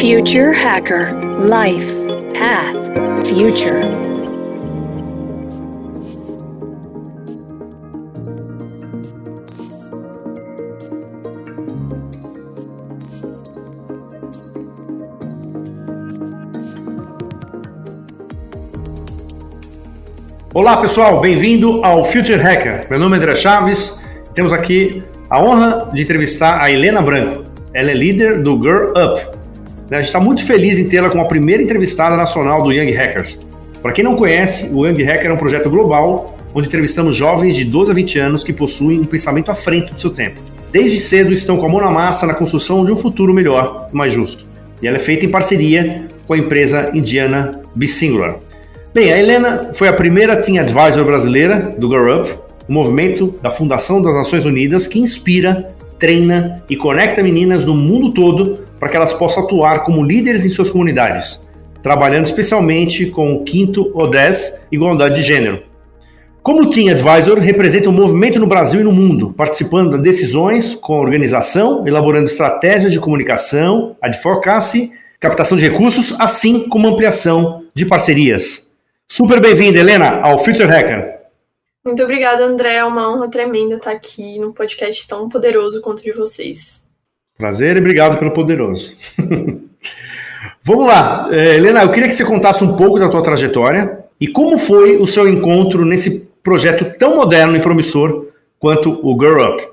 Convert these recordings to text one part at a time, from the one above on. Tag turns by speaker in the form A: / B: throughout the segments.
A: Future Hacker Life Path Future.
B: Olá pessoal, bem-vindo ao Future Hacker. Meu nome é André Chaves. Temos aqui a honra de entrevistar a Helena Branco. Ela é líder do Girl Up, né, a gente está muito feliz em tê-la como a primeira entrevistada nacional do Young Hackers. Para quem não conhece, o Young Hacker é um projeto global onde entrevistamos jovens de 12 a 20 anos que possuem um pensamento à frente do seu tempo. Desde cedo estão com a mão na massa na construção de um futuro melhor e mais justo. E ela é feita em parceria com a empresa indiana Singular. Bem, a Helena foi a primeira Team Advisor brasileira do Grow Up, um movimento da Fundação das Nações Unidas que inspira, treina e conecta meninas no mundo todo para que elas possam atuar como líderes em suas comunidades, trabalhando especialmente com o quinto ODS, igualdade de gênero. Como Team Advisor representa um movimento no Brasil e no mundo, participando das decisões com a organização, elaborando estratégias de comunicação, advocacy, captação de recursos, assim como ampliação de parcerias. Super bem-vinda, Helena, ao Future Hacker.
C: Muito obrigada, André. É uma honra tremenda estar aqui num podcast tão poderoso quanto o de vocês.
B: Prazer e obrigado pelo poderoso. Vamos lá, é, Helena, eu queria que você contasse um pouco da tua trajetória e como foi o seu encontro nesse projeto tão moderno e promissor quanto o Girl Up.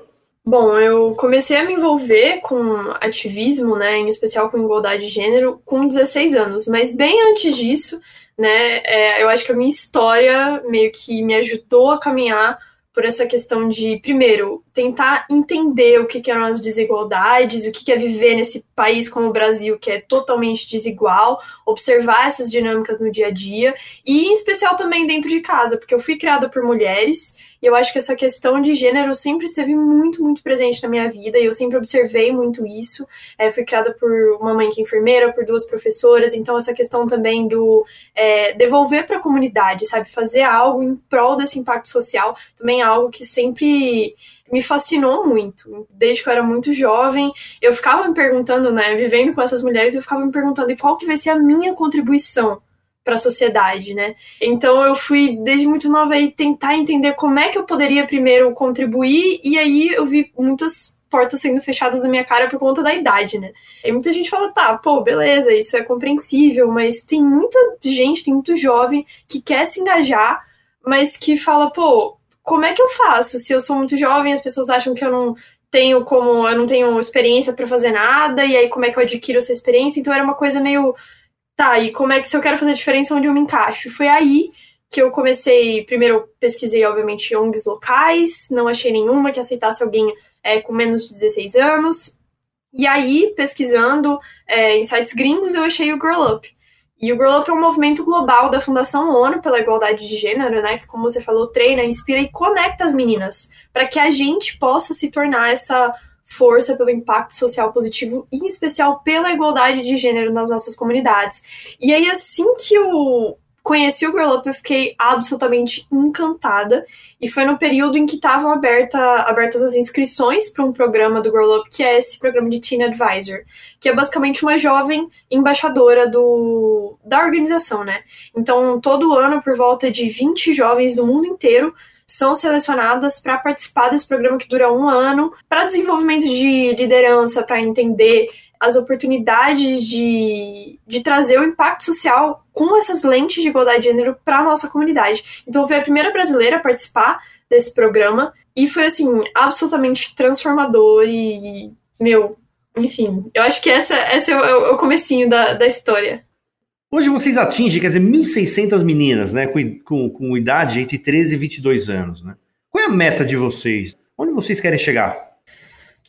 C: Bom, eu comecei a me envolver com ativismo, né, em especial com igualdade de gênero, com 16 anos, mas bem antes disso, né, é, eu acho que a minha história meio que me ajudou a caminhar por essa questão de, primeiro, tentar entender o que, que eram as desigualdades, o que, que é viver nesse país como o Brasil, que é totalmente desigual, observar essas dinâmicas no dia a dia, e em especial também dentro de casa, porque eu fui criada por mulheres e eu acho que essa questão de gênero sempre esteve muito, muito presente na minha vida e eu sempre observei muito isso. É, fui criada por uma mãe que é enfermeira, por duas professoras, então essa questão também do é, devolver para a comunidade, sabe? Fazer algo em prol desse impacto social também é algo que sempre me fascinou muito. Desde que eu era muito jovem, eu ficava me perguntando, né, vivendo com essas mulheres, eu ficava me perguntando e qual que vai ser a minha contribuição para a sociedade, né? Então eu fui desde muito nova aí tentar entender como é que eu poderia primeiro contribuir e aí eu vi muitas portas sendo fechadas na minha cara por conta da idade, né? E muita gente fala, tá, pô, beleza, isso é compreensível, mas tem muita gente, tem muito jovem que quer se engajar, mas que fala, pô, como é que eu faço? Se eu sou muito jovem, as pessoas acham que eu não tenho como, eu não tenho experiência para fazer nada, e aí como é que eu adquiro essa experiência? Então era uma coisa meio tá, e como é que se eu quero fazer diferença onde eu me encaixo? E foi aí que eu comecei, primeiro eu pesquisei, obviamente, ONGs locais, não achei nenhuma que aceitasse alguém é, com menos de 16 anos. E aí, pesquisando é, em sites gringos, eu achei o Girl Up. E o Girl Up é um movimento global da Fundação ONU pela Igualdade de Gênero, né? Que, como você falou, treina, inspira e conecta as meninas para que a gente possa se tornar essa força pelo impacto social positivo, em especial pela igualdade de gênero nas nossas comunidades. E aí, assim que eu conheci o Girl Up, eu fiquei absolutamente encantada. E foi no período em que estavam aberta, abertas as inscrições para um programa do Girl Up, que é esse programa de Teen Advisor, que é basicamente uma jovem embaixadora do, da organização, né? Então, todo ano, por volta de 20 jovens do mundo inteiro são selecionadas para participar desse programa que dura um ano, para desenvolvimento de liderança, para entender as oportunidades de, de trazer o impacto social com essas lentes de igualdade de gênero para a nossa comunidade. Então, foi a primeira brasileira a participar desse programa e foi, assim, absolutamente transformador e, meu, enfim, eu acho que essa, essa é o, é o comecinho da, da história.
B: Hoje vocês atingem, quer dizer, 1.600 meninas, né, com, com, com, idade entre 13 e 22 anos, né? Qual é a meta de vocês? Onde vocês querem chegar?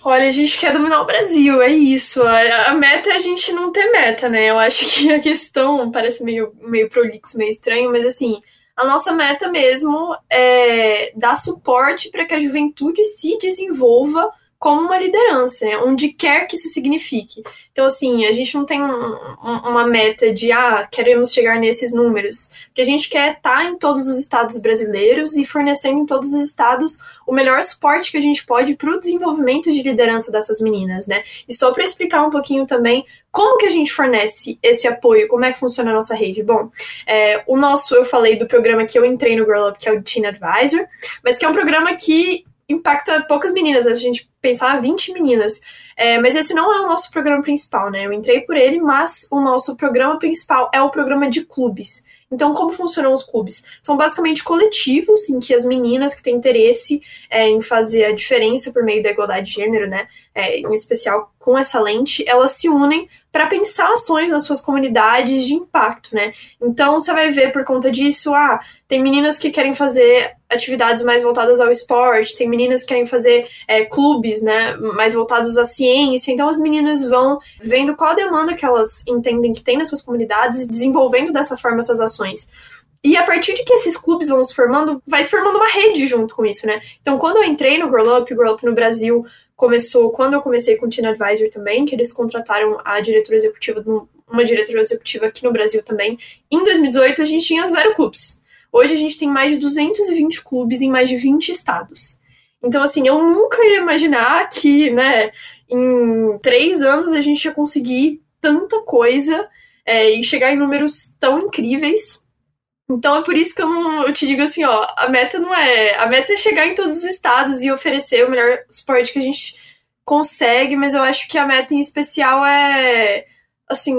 C: Olha, a gente quer dominar o Brasil, é isso. A, a meta é a gente não ter meta, né? Eu acho que a questão parece meio, meio prolixo, meio estranho, mas assim, a nossa meta mesmo é dar suporte para que a juventude se desenvolva como uma liderança, né? onde quer que isso signifique. Então, assim, a gente não tem um, um, uma meta de, ah, queremos chegar nesses números, porque a gente quer estar em todos os estados brasileiros e fornecendo em todos os estados o melhor suporte que a gente pode para o desenvolvimento de liderança dessas meninas, né? E só para explicar um pouquinho também como que a gente fornece esse apoio, como é que funciona a nossa rede? Bom, é, o nosso, eu falei do programa que eu entrei no Girl Up, que é o Teen Advisor, mas que é um programa que impacta poucas meninas, a gente pensar 20 meninas. É, mas esse não é o nosso programa principal, né? Eu entrei por ele, mas o nosso programa principal é o programa de clubes. Então, como funcionam os clubes? São basicamente coletivos em que as meninas que têm interesse é, em fazer a diferença por meio da igualdade de gênero, né, é, em especial com essa lente, elas se unem para pensar ações nas suas comunidades de impacto, né? Então, você vai ver por conta disso, ah, tem meninas que querem fazer atividades mais voltadas ao esporte, tem meninas que querem fazer é, clubes, né, mais voltados à ciência. Então, as meninas vão vendo qual a demanda que elas entendem que tem nas suas comunidades e desenvolvendo dessa forma essas ações. E a partir de que esses clubes vão se formando, vai se formando uma rede junto com isso, né? Então, quando eu entrei no Grow Up, Grow Up no Brasil começou quando eu comecei com o Teen Advisor também, que eles contrataram a diretora executiva, uma diretora executiva aqui no Brasil também. Em 2018, a gente tinha zero clubes. Hoje a gente tem mais de 220 clubes em mais de 20 estados. Então, assim, eu nunca ia imaginar que, né, em três anos a gente ia conseguir tanta coisa é, e chegar em números tão incríveis então é por isso que eu, eu te digo assim, ó, a meta não é. A meta é chegar em todos os estados e oferecer o melhor suporte que a gente consegue, mas eu acho que a meta em especial é assim,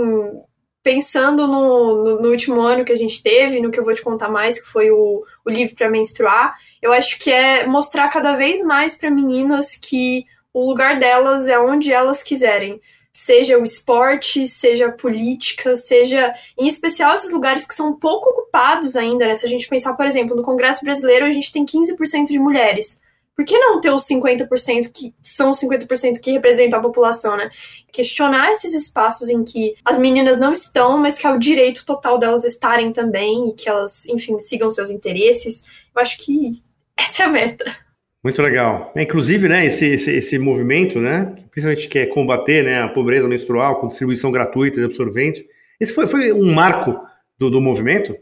C: pensando no, no, no último ano que a gente teve, no que eu vou te contar mais, que foi o, o livro para menstruar, eu acho que é mostrar cada vez mais para meninas que o lugar delas é onde elas quiserem seja o esporte, seja a política, seja em especial esses lugares que são pouco ocupados ainda, né? Se a gente pensar, por exemplo, no Congresso Brasileiro a gente tem 15% de mulheres. Por que não ter os 50% que são os 50% que representam a população, né? Questionar esses espaços em que as meninas não estão, mas que é o direito total delas estarem também e que elas, enfim, sigam seus interesses. Eu acho que essa é a meta.
B: Muito legal. É, inclusive, né, esse, esse, esse, movimento, né, que principalmente quer combater né, a pobreza menstrual com distribuição gratuita de absorvente, esse foi, foi um marco do, do movimento?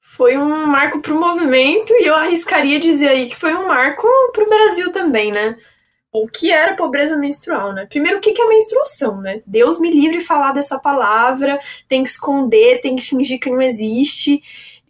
C: Foi um marco para o movimento e eu arriscaria dizer aí que foi um marco para o Brasil também, né? O que era pobreza menstrual, né? Primeiro, o que é menstruação, né? Deus me livre de falar dessa palavra, tem que esconder, tem que fingir que não existe.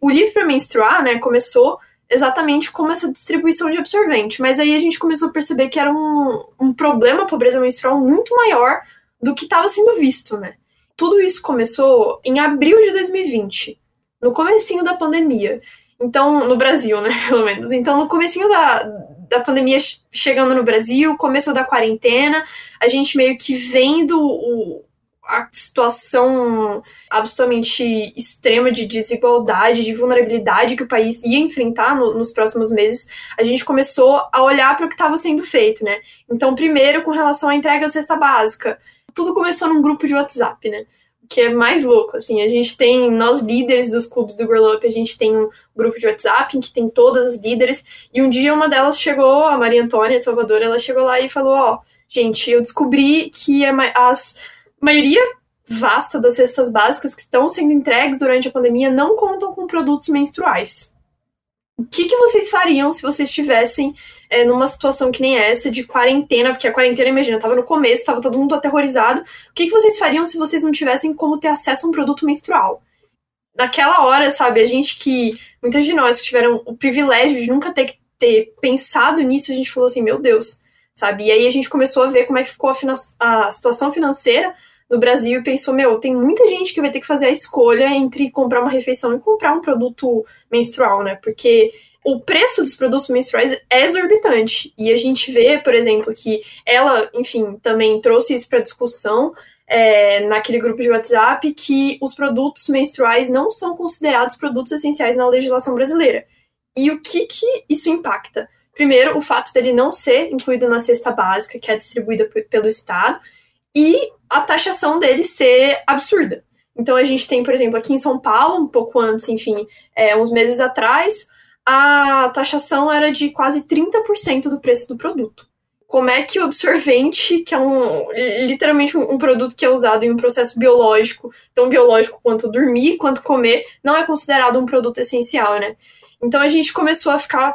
C: O livro para menstruar, né, começou exatamente como essa distribuição de absorvente. Mas aí a gente começou a perceber que era um, um problema a pobreza menstrual muito maior do que estava sendo visto, né? Tudo isso começou em abril de 2020, no comecinho da pandemia. Então, no Brasil, né, pelo menos. Então, no comecinho da, da pandemia chegando no Brasil, começo da quarentena, a gente meio que vendo o, a situação absolutamente extrema de desigualdade, de vulnerabilidade que o país ia enfrentar no, nos próximos meses, a gente começou a olhar para o que estava sendo feito, né? Então, primeiro, com relação à entrega da cesta básica, tudo começou num grupo de WhatsApp, né? que é mais louco, assim, a gente tem, nós líderes dos clubes do Grow Up, a gente tem um grupo de WhatsApp em que tem todas as líderes, e um dia uma delas chegou, a Maria Antônia de Salvador, ela chegou lá e falou, ó, oh, gente, eu descobri que as maioria vasta das cestas básicas que estão sendo entregues durante a pandemia não contam com produtos menstruais. O que, que vocês fariam se vocês estivessem é, numa situação que nem essa, de quarentena? Porque a quarentena, imagina, estava no começo, estava todo mundo aterrorizado. O que, que vocês fariam se vocês não tivessem como ter acesso a um produto menstrual? Naquela hora, sabe, a gente que. Muitas de nós que tiveram o privilégio de nunca ter, ter pensado nisso, a gente falou assim: meu Deus, sabe? E aí a gente começou a ver como é que ficou a, a situação financeira no Brasil e pensou, meu, tem muita gente que vai ter que fazer a escolha entre comprar uma refeição e comprar um produto menstrual, né? Porque o preço dos produtos menstruais é exorbitante. E a gente vê, por exemplo, que ela, enfim, também trouxe isso para discussão é, naquele grupo de WhatsApp, que os produtos menstruais não são considerados produtos essenciais na legislação brasileira. E o que, que isso impacta? Primeiro, o fato dele não ser incluído na cesta básica, que é distribuída pelo Estado, e a taxação dele ser absurda. Então a gente tem, por exemplo, aqui em São Paulo, um pouco antes, enfim, é, uns meses atrás, a taxação era de quase 30% do preço do produto. como é que o absorvente, que é um literalmente um, um, produto que é usado em um processo biológico, tão biológico quanto dormir, quanto comer, não é considerado um produto essencial, né? Então a gente começou a ficar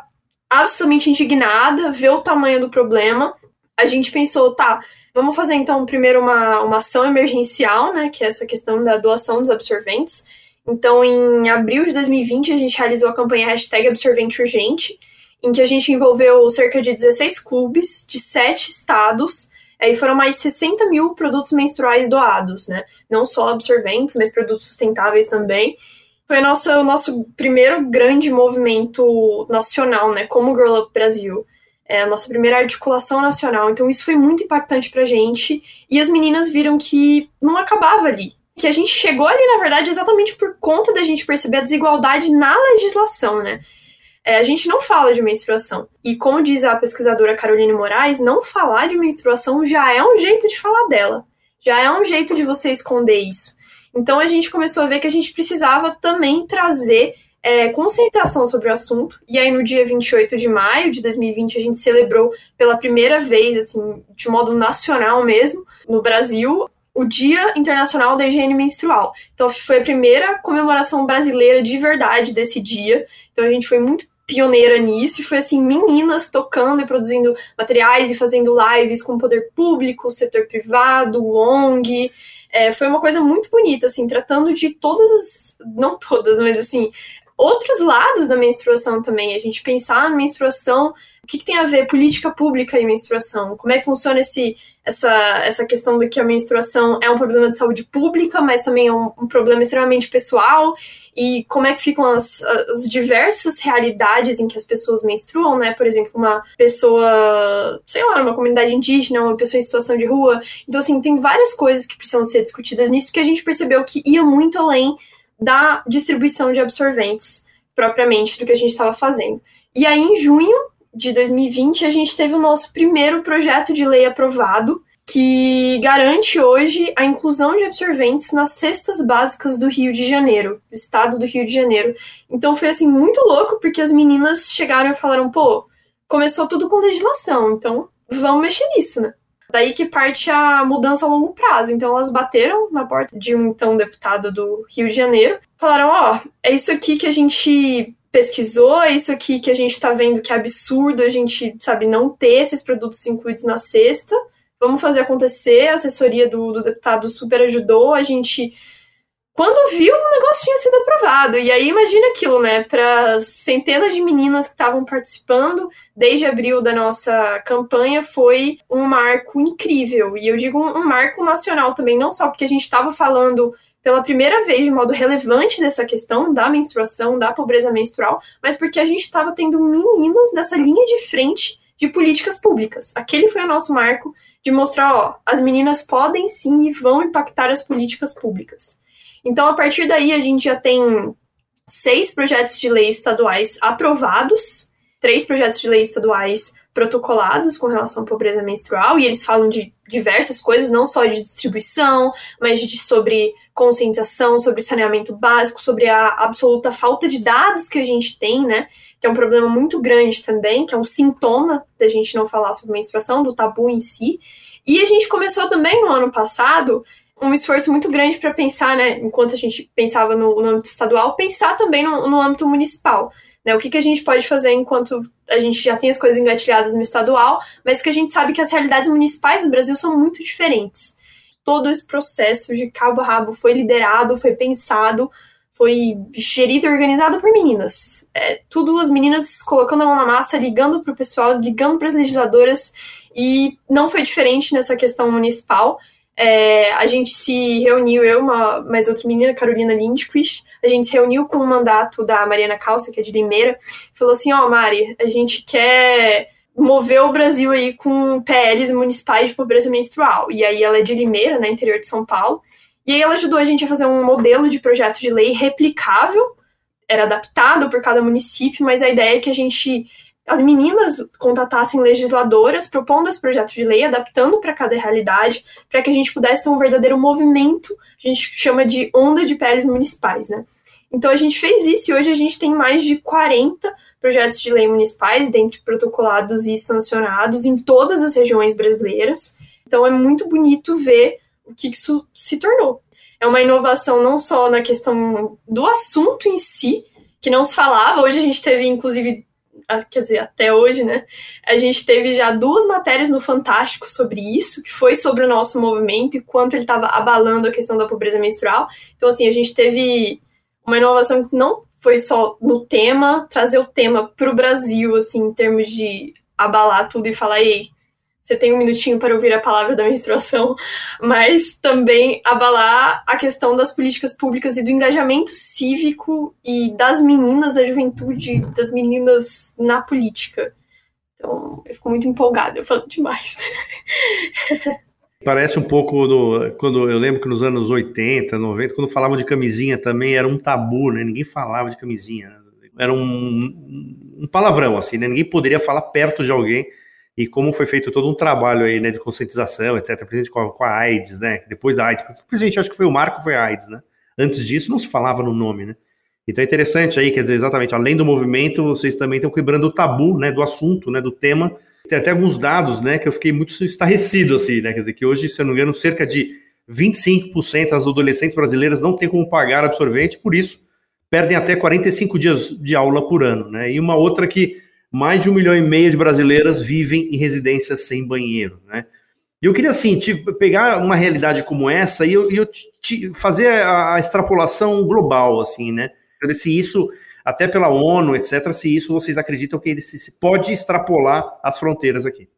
C: absolutamente indignada, ver o tamanho do problema. A gente pensou, tá, vamos fazer então primeiro uma, uma ação emergencial, né, que é essa questão da doação dos absorventes. Então, em abril de 2020, a gente realizou a campanha hashtag Absorvente Urgente, em que a gente envolveu cerca de 16 clubes de sete estados, e foram mais de 60 mil produtos menstruais doados, né? Não só absorventes, mas produtos sustentáveis também. Foi nossa, o nosso primeiro grande movimento nacional, né? Como Girl Up Brasil. É a nossa primeira articulação nacional. Então, isso foi muito impactante pra gente. E as meninas viram que não acabava ali. Que a gente chegou ali, na verdade, exatamente por conta da gente perceber a desigualdade na legislação, né? É, a gente não fala de menstruação. E como diz a pesquisadora Caroline Moraes, não falar de menstruação já é um jeito de falar dela. Já é um jeito de você esconder isso. Então a gente começou a ver que a gente precisava também trazer é, conscientização sobre o assunto. E aí, no dia 28 de maio de 2020, a gente celebrou pela primeira vez, assim, de modo nacional mesmo, no Brasil, o Dia Internacional da Higiene Menstrual. Então, foi a primeira comemoração brasileira de verdade desse dia. Então, a gente foi muito pioneira nisso, e foi assim, meninas tocando e produzindo materiais e fazendo lives com o poder público, o setor privado, o ONG. É, foi uma coisa muito bonita, assim, tratando de todas as. Não todas, mas assim, outros lados da menstruação também. A gente pensar na menstruação, o que, que, tem a ver política pública e menstruação? Como é que funciona esse, essa, essa questão de que a menstruação é um problema de saúde pública, mas também é um, um problema extremamente pessoal? E como é que ficam as, as, diversas realidades em que as pessoas menstruam, né? Por exemplo, uma pessoa, sei lá, numa comunidade indígena, uma pessoa em situação de rua. Então, assim, tem várias coisas que precisam ser discutidas nisso que a gente percebeu que ia muito além da distribuição de absorventes propriamente do que a gente estava fazendo. E aí, em junho de 2020, a gente teve o nosso primeiro projeto de lei aprovado, que garante hoje a inclusão de absorventes nas cestas básicas do Rio de Janeiro, do estado do Rio de Janeiro. Então foi assim muito louco, porque as meninas chegaram e falaram: pô, começou tudo com legislação, então vamos mexer nisso, né? Daí que parte a mudança a longo prazo. Então elas bateram na porta de um então deputado do Rio de Janeiro, falaram: ó, oh, é isso aqui que a gente pesquisou, é isso aqui que a gente tá vendo que é absurdo a gente, sabe, não ter esses produtos incluídos na cesta. Vamos fazer acontecer. A assessoria do, do deputado super ajudou. A gente quando viu, o negócio tinha sido aprovado. E aí imagina aquilo, né? Para centenas de meninas que estavam participando desde abril da nossa campanha, foi um marco incrível. E eu digo um, marco nacional também, não só porque a gente estava falando pela primeira vez de modo relevante dessa questão da menstruação, da pobreza menstrual, mas porque a gente estava tendo meninas nessa linha de frente de políticas públicas. Aquele foi o nosso marco de mostrar, ó, as meninas podem sim e vão impactar as políticas públicas. Então, a partir daí, a gente já tem seis projetos de lei estaduais aprovados, três projetos de lei estaduais protocolados com relação à pobreza menstrual, e eles falam de diversas coisas, não só de distribuição, mas de, sobre conscientização, sobre saneamento básico, sobre a absoluta falta de dados que a gente tem, né? Que é um problema muito grande também, que é um sintoma da gente não falar sobre menstruação, do tabu em si. E a gente começou também no ano passado um esforço muito grande para pensar, né, enquanto a gente pensava no, no âmbito estadual, pensar também no, no âmbito municipal. Né, o que, que a gente pode fazer enquanto a gente já tem as coisas engatilhadas no estadual, mas que a gente sabe que as realidades municipais no Brasil são muito diferentes. Todo esse processo de cabo a rabo foi liderado, foi pensado, foi gerido e organizado por meninas. É, tudo as meninas colocando a mão na massa, ligando para o pessoal, ligando para as legisladoras, e não foi diferente nessa questão municipal. É, a gente se reuniu, eu uma mais outra menina, Carolina Lindquist, a gente se reuniu com o mandato da Mariana Calça, que é de Limeira, falou assim, ó, oh, Mari, a gente quer mover o Brasil aí com PLs municipais de pobreza menstrual. E aí ela é de Limeira, né, interior de São Paulo. E aí ela ajudou a gente a fazer um modelo de projeto de lei replicável, era adaptado por cada município, mas a ideia é que a gente as meninas contatassem legisladoras propondo esse projeto de lei, adaptando para cada realidade, para que a gente pudesse ter um verdadeiro movimento, a gente chama de onda de peles municipais, né? Então a gente fez isso e hoje a gente tem mais de 40 projetos de lei municipais, dentre protocolados e sancionados em todas as regiões brasileiras. Então é muito bonito ver o que isso se tornou. É uma inovação não só na questão do assunto em si, que não se falava, hoje a gente teve, inclusive, quer dizer, até hoje, né? A gente teve já duas matérias no Fantástico sobre isso, que foi sobre o nosso movimento e quanto ele estava abalando a questão da pobreza menstrual. Então, assim, a gente teve uma inovação que não foi só no tema, trazer o tema para o Brasil, assim, em termos de abalar tudo e falar, ei, você tem um minutinho para ouvir a palavra da menstruação, mas também abalar a questão das políticas públicas e do engajamento cívico e das meninas da juventude, das meninas na política. Então, eu fico muito empolgada, eu falo demais.
B: Parece um pouco do. Quando eu lembro que nos anos 80, 90, quando falavam de camisinha também era um tabu, né? Ninguém falava de camisinha. Era um, um palavrão, assim, né? Ninguém poderia falar perto de alguém e como foi feito todo um trabalho aí, né, de conscientização, etc., presente com a, com a AIDS, né, depois da AIDS, presidente, acho que foi o marco, foi a AIDS, né, antes disso não se falava no nome, né, então é interessante aí, quer dizer, exatamente, além do movimento, vocês também estão quebrando o tabu, né, do assunto, né, do tema, tem até alguns dados, né, que eu fiquei muito estarrecido, assim, né, quer dizer, que hoje, se eu não me engano, cerca de 25% das adolescentes brasileiras não têm como pagar absorvente, por isso perdem até 45 dias de aula por ano, né, e uma outra que mais de um milhão e meio de brasileiras vivem em residências sem banheiro, né? E eu queria, assim, te, pegar uma realidade como essa e eu, eu te, fazer a, a, extrapolação global, assim, né? Se isso, até pela ONU, etc., se isso vocês acreditam que ele se, se pode extrapolar as fronteiras aqui.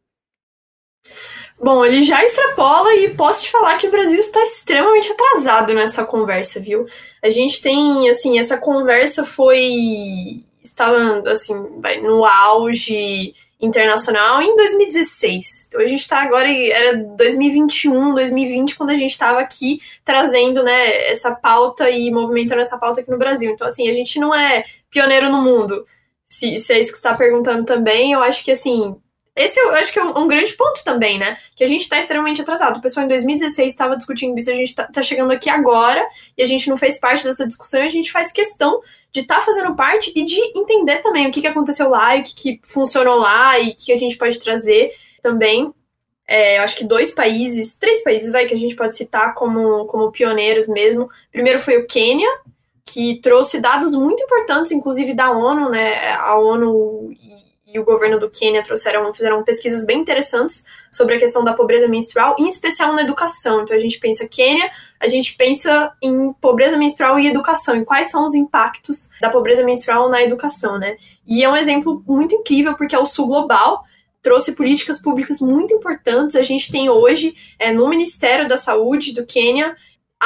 C: Bom, ele já extrapola e posso te falar que o Brasil está extremamente atrasado nessa conversa, viu? A gente tem, assim, essa conversa foi estava assim no auge internacional em 2016. Então a gente está agora era 2021, 2020 quando a gente estava aqui trazendo, né, essa pauta e movimentando essa pauta aqui no Brasil. Então assim, a gente não é pioneiro no mundo. Se, se é isso que está perguntando também, eu acho que assim, esse eu acho que é um, grande ponto também, né? Que a gente está extremamente atrasado. O pessoal em 2016 estava discutindo isso, a gente está tá chegando aqui agora e a gente não fez parte dessa discussão e a gente faz questão de estar tá fazendo parte e de entender também o que, que aconteceu lá e o que, que funcionou lá e o que, que a gente pode trazer também. É, eu acho que dois países, três países, vai, que a gente pode citar como, como pioneiros mesmo. Primeiro foi o Quênia, que trouxe dados muito importantes, inclusive da ONU, né? A ONU e o governo do Quênia trouxeram, fizeram pesquisas bem interessantes sobre a questão da pobreza menstrual, em especial na educação. Então a gente pensa Quênia, a gente pensa em pobreza menstrual e educação, e quais são os impactos da pobreza menstrual na educação, né? E é um exemplo muito incrível porque é o sul global trouxe políticas públicas muito importantes. A gente tem hoje é, no Ministério da Saúde do Quênia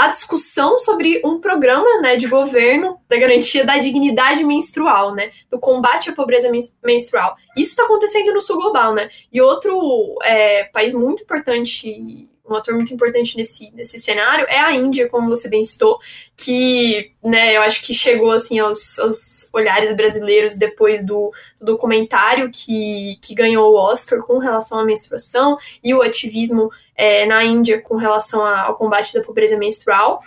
C: a discussão sobre um programa né, de governo da garantia da dignidade menstrual, né, do combate à pobreza menstrual. Isso está acontecendo no sul global, né? E outro é, país muito importante, um ator muito importante nesse, nesse cenário é a Índia, como você bem citou, que, né, eu acho que chegou assim aos, aos olhares brasileiros depois do, do documentário que, que ganhou o Oscar com relação à menstruação e o ativismo é, na Índia com relação ao combate da pobreza menstrual.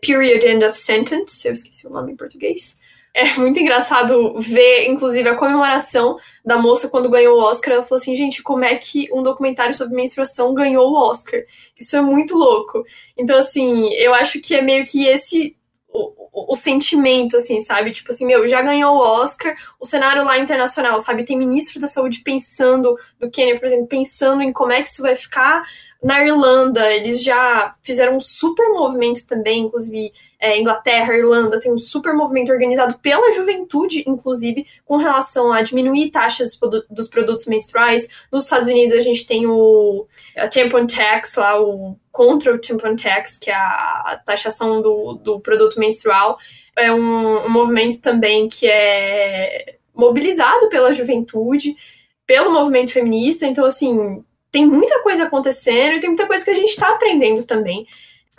C: Period End of Sentence, eu esqueci o nome em português. É muito engraçado ver, inclusive, a comemoração da moça quando ganhou o Oscar. Ela falou assim: gente, como é que um documentário sobre menstruação ganhou o Oscar? Isso é muito louco. Então, assim, eu acho que é meio que esse o, o, sentimento, assim, sabe? Tipo assim, meu, já ganhou o Oscar, o cenário lá internacional, sabe? Tem ministro da saúde pensando, do Quênia, por exemplo, pensando em como é que isso vai ficar. Na Irlanda, eles já fizeram um super movimento também, inclusive é, Inglaterra, Irlanda, tem um super movimento organizado pela juventude, inclusive, com relação a diminuir taxas dos produtos menstruais. Nos Estados Unidos, a gente tem o tampon tax, lá, o contra o tampon tax, que é a, a taxação do, do produto menstrual. É um, um movimento também que é mobilizado pela juventude, pelo movimento feminista. Então, assim, tem muita coisa acontecendo e tem muita coisa que a gente está aprendendo também.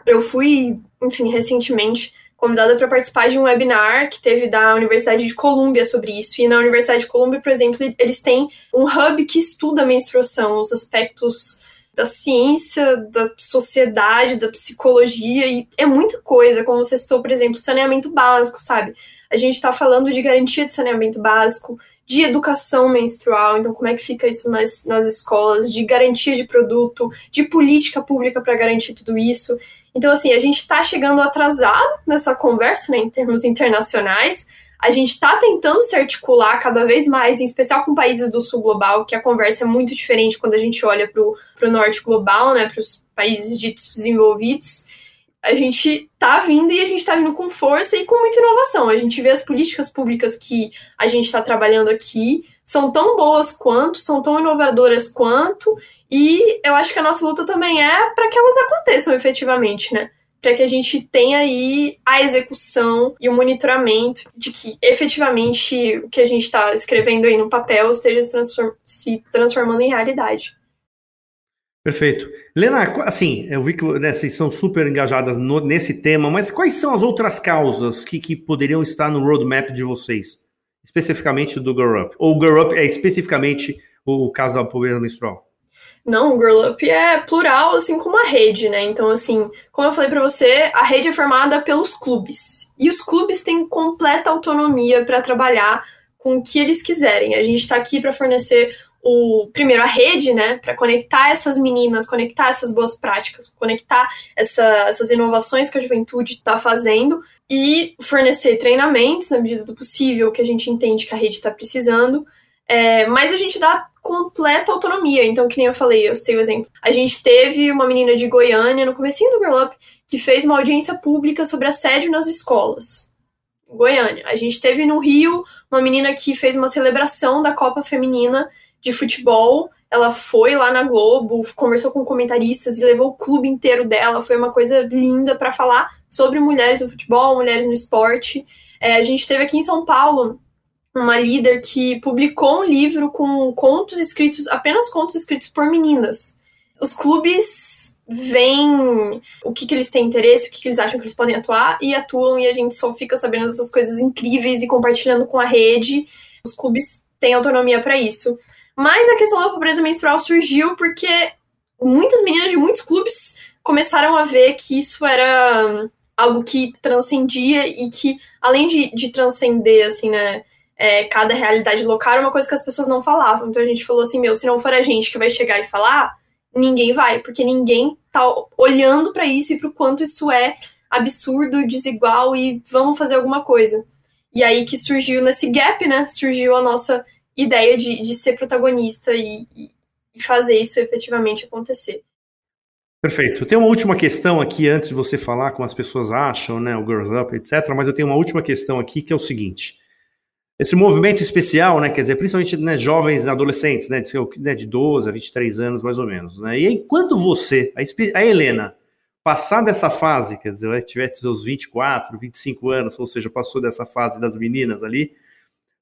C: Eu fui, enfim, recentemente convidada para participar de um webinar que teve da Universidade de Colômbia sobre isso. E na Universidade de Colômbia, por exemplo, eles têm um hub que estuda a menstruação, os aspectos da ciência, da sociedade, da psicologia, e é muita coisa, como você citou, por exemplo, saneamento básico, sabe? A gente está falando de garantia de saneamento básico, de educação menstrual, então como é que fica isso nas, nas escolas, de garantia de produto, de política pública para garantir tudo isso. Então, assim, a gente está chegando atrasado nessa conversa, né, em termos internacionais. A gente está tentando se articular cada vez mais, em especial com países do sul global, que a conversa é muito diferente quando a gente olha para o norte global, né, para os países ditos desenvolvidos a gente tá vindo e a gente tá vindo com força e com muita inovação. A gente vê as políticas públicas que a gente está trabalhando aqui são tão boas quanto, são tão inovadoras quanto, e eu acho que a nossa luta também é para que elas aconteçam efetivamente, né? Para que a gente tenha aí a execução e o monitoramento de que efetivamente o que a gente está escrevendo aí no papel esteja se, transform se transformando em realidade.
B: Perfeito. Lena, assim, eu vi que né, vocês são super engajadas no, nesse tema, mas quais são as outras causas que, que poderiam estar no roadmap de vocês? Especificamente do Girl Up? Ou o Girl Up é especificamente o, o caso da pobreza menstrual?
C: Não, o Girl Up é plural, assim como a rede, né? Então, assim, como eu falei para você, a rede é formada pelos clubes. E os clubes têm completa autonomia para trabalhar com o que eles quiserem. A gente está aqui para fornecer o primeiro a rede, né, para conectar essas meninas, conectar essas boas práticas, conectar essa, essas inovações que a juventude está fazendo e fornecer treinamentos na medida do possível que a gente entende que a rede está precisando. É, mas a gente dá completa autonomia. Então, que nem eu falei, eu citei o exemplo. A gente teve uma menina de Goiânia no comecinho do Girl Up que fez uma audiência pública sobre assédio nas escolas. Goiânia. A gente teve no Rio uma menina que fez uma celebração da Copa Feminina de futebol. Ela foi lá na Globo, conversou com comentaristas e levou o clube inteiro dela. Foi uma coisa linda para falar sobre mulheres no futebol, mulheres no esporte. É, a gente teve aqui em São Paulo uma líder que publicou um livro com contos escritos, apenas contos escritos por meninas. Os clubes veem o que, que eles têm interesse, o que, que eles acham que eles podem atuar e atuam e a gente só fica sabendo dessas coisas incríveis e compartilhando com a rede. Os clubes têm autonomia para isso. Mas a questão da pobreza menstrual surgiu porque muitas meninas de muitos clubes começaram a ver que isso era algo que transcendia e que, além de, de transcender, assim, né, é, cada realidade local, era uma coisa que as pessoas não falavam. Então a gente falou assim, meu, se não for a gente que vai chegar e falar, ninguém vai, porque ninguém tá olhando para isso e pro quanto isso é absurdo, desigual e vamos fazer alguma coisa. E aí que surgiu nesse gap, né, surgiu a nossa ideia de, de ser protagonista e, e fazer isso efetivamente acontecer.
B: Perfeito. Tenho uma última questão aqui antes de você falar como as pessoas acham, né, o Girls Up, etc. Mas eu tenho uma última questão aqui que é o seguinte: esse movimento especial, né, quer dizer, principalmente né, jovens adolescentes, né, de, de 12 a 23 anos mais ou menos, né? E aí quando você, a, a Helena, passar dessa fase, quer dizer, tiver seus 24, 25 anos, ou seja, passou dessa fase das meninas ali,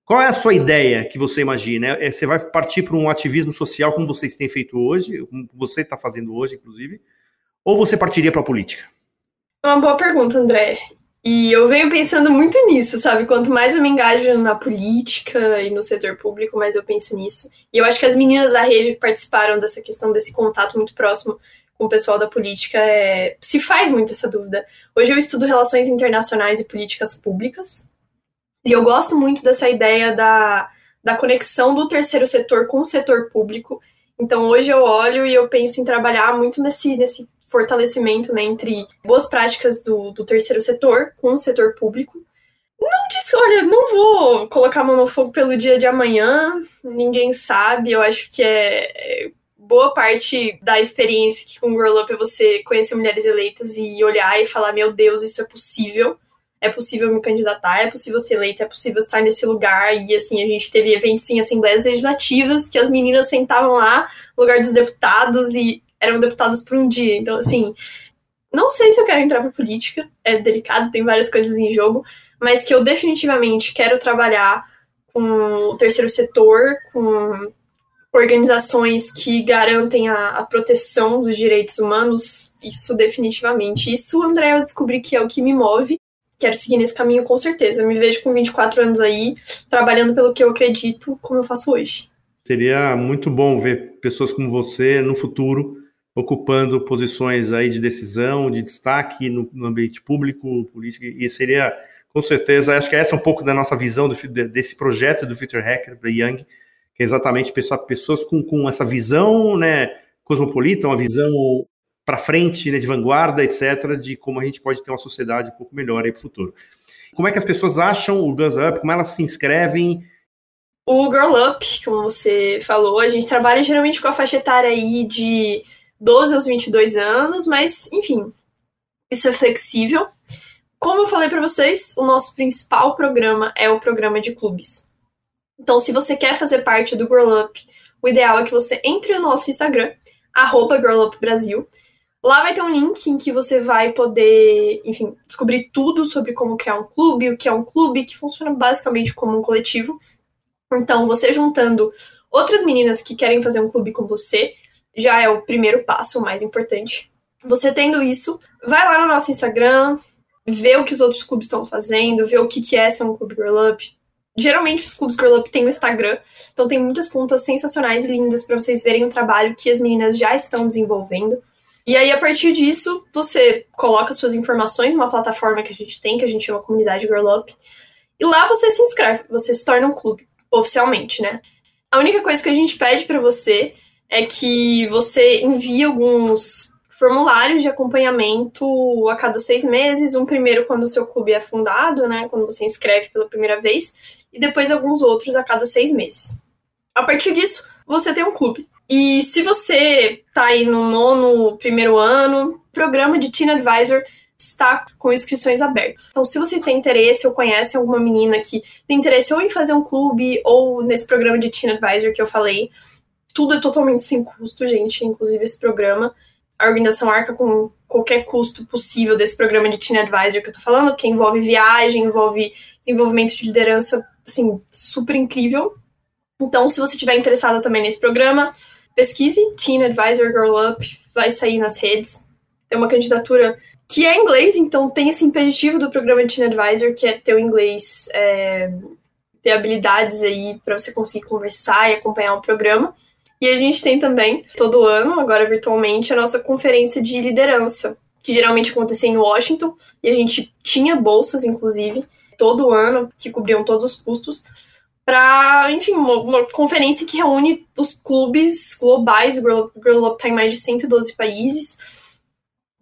B: qual é a sua ideia que você imagina? É, você vai partir para um ativismo social como vocês têm feito hoje, como você está fazendo hoje, inclusive, ou você partiria para a política?
C: É uma boa pergunta, André. E eu venho pensando muito nisso, sabe? Quanto mais eu me engajo na política e no setor público, mais eu penso nisso. E eu acho que as meninas da rede que participaram dessa questão, desse contato muito próximo com o pessoal da política, é... se faz muito essa dúvida. Hoje eu estudo relações internacionais e políticas públicas, e eu gosto muito dessa ideia da, da conexão do terceiro setor com o setor público. Então, hoje eu olho e eu penso em trabalhar muito nesse, nesse fortalecimento né, entre boas práticas do, do terceiro setor com o setor público. Não disse, olha, não vou colocar a mão no fogo pelo dia de amanhã, ninguém sabe. Eu acho que é, é boa parte da experiência que com o Girl Up é você conhecer mulheres eleitas e olhar e falar: meu Deus, isso é possível é possível me candidatar, é possível ser eleita, é possível estar nesse lugar. E assim, a gente teve eventos em assembleias legislativas que as meninas sentavam lá no lugar dos deputados e eram deputadas por um dia. Então, assim, não sei se eu quero entrar para política, é delicado, tem várias coisas em jogo, mas que eu definitivamente quero trabalhar com o terceiro setor, com organizações que garantem a, a, proteção dos direitos humanos, isso definitivamente. Isso, André, eu descobri que é o que me move quero seguir nesse caminho com certeza. Eu me vejo com 24 anos aí, trabalhando pelo que eu acredito, como eu faço hoje.
B: Seria muito bom ver pessoas como você no futuro ocupando posições aí de decisão, de destaque no, no ambiente público, político, e seria com certeza. Acho que essa é um pouco da nossa visão do, desse projeto do Future Hacker da Young, que é exatamente pessoas com, com essa visão, né, cosmopolita, uma visão para frente, né, de vanguarda, etc., de como a gente pode ter uma sociedade um pouco melhor aí para o futuro. Como é que as pessoas acham o Guns Up? Como elas se inscrevem?
C: O Girl Up, como você falou, a gente trabalha geralmente com a faixa etária aí de 12 aos 22 anos, mas, enfim, isso é flexível. Como eu falei para vocês, o nosso principal programa é o programa de clubes. Então, se você quer fazer parte do Girl Up, o ideal é que você entre no nosso Instagram, GirlUpBrasil. Lá vai ter um link em que você vai poder, enfim, descobrir tudo sobre como criar um clube, o que é um clube, que funciona basicamente como um coletivo. Então, você juntando outras meninas que querem fazer um clube com você, já é o primeiro passo, o mais importante. Você tendo isso, vai lá no nosso Instagram, vê o que os outros clubes estão fazendo, vê o que, que é ser um clube Girl Up. Geralmente os clubes Girl Up têm o Instagram, então tem muitas contas sensacionais e lindas para vocês verem o trabalho que as meninas já estão desenvolvendo. E aí, a partir disso, você coloca suas informações numa plataforma que a gente tem, que a gente chama Comunidade Girl Up, e lá você se inscreve, você se torna um clube, oficialmente, né? A única coisa que a gente pede para você é que você envie alguns formulários de acompanhamento a cada seis meses. Um primeiro quando o seu clube é fundado, né? Quando você inscreve pela primeira vez, e depois alguns outros a cada seis meses. A partir disso, você tem um clube. E se você tá aí no nono, primeiro ano, programa de Teen Advisor está com inscrições abertas. Então, se vocês têm interesse ou conhecem alguma menina que tem interesse ou em fazer um clube ou nesse programa de Teen Advisor que eu falei, tudo é totalmente sem custo, gente, inclusive esse programa a organização arca com qualquer custo possível desse programa de Teen Advisor que eu tô falando, que envolve viagem, envolve desenvolvimento de liderança, assim, super incrível. Então, se você estiver interessada também nesse programa, pesquise Teen Advisor Girl Up, vai sair nas redes. É uma candidatura que é inglês, então tem esse impeditivo do programa Teen Advisor, que é ter o inglês, é, ter habilidades aí para você conseguir conversar e acompanhar o programa. E a gente tem também, todo ano, agora virtualmente, a nossa conferência de liderança, que geralmente acontecia em Washington, e a gente tinha bolsas, inclusive, todo ano, que cobriam todos os custos, para, enfim, uma, uma, conferência que reúne os clubes globais, o Girl, Up está em mais de 112 países,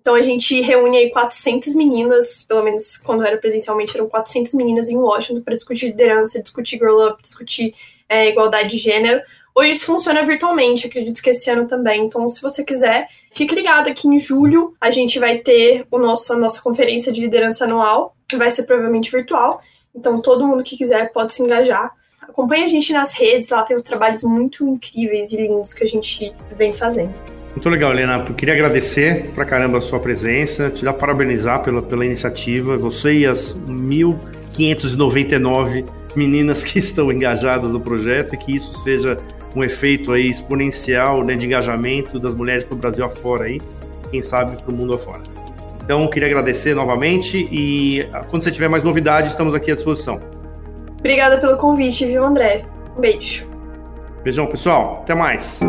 C: então a gente reúne aí 400 meninas, pelo menos quando era presencialmente, eram 400 meninas em Washington para discutir liderança, discutir Girl Up, discutir é, igualdade de gênero, Hoje isso funciona virtualmente, acredito que esse ano também. Então, se você quiser, fique ligado aqui em julho. A gente vai ter o nosso, a nossa conferência de liderança anual, que vai ser provavelmente virtual. Então, todo mundo que quiser pode se engajar. Acompanhe a gente nas redes, lá tem os trabalhos muito incríveis e lindos que a gente vem fazendo.
B: Muito legal, Helena. Eu queria agradecer pra caramba a sua presença, te dar parabenizar pela, pela iniciativa, você e as 1.599 meninas que estão engajadas no projeto e que isso seja um efeito aí exponencial né, de engajamento das mulheres para o Brasil afora aí, quem sabe para o mundo afora. Então, queria agradecer novamente e ah, quando você tiver mais novidades, estamos aqui à disposição.
C: Obrigada pelo convite, viu, André? Um beijo.
B: Beijão, pessoal. Até mais.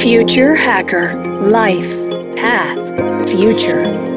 A: Future Hacker Life Path Future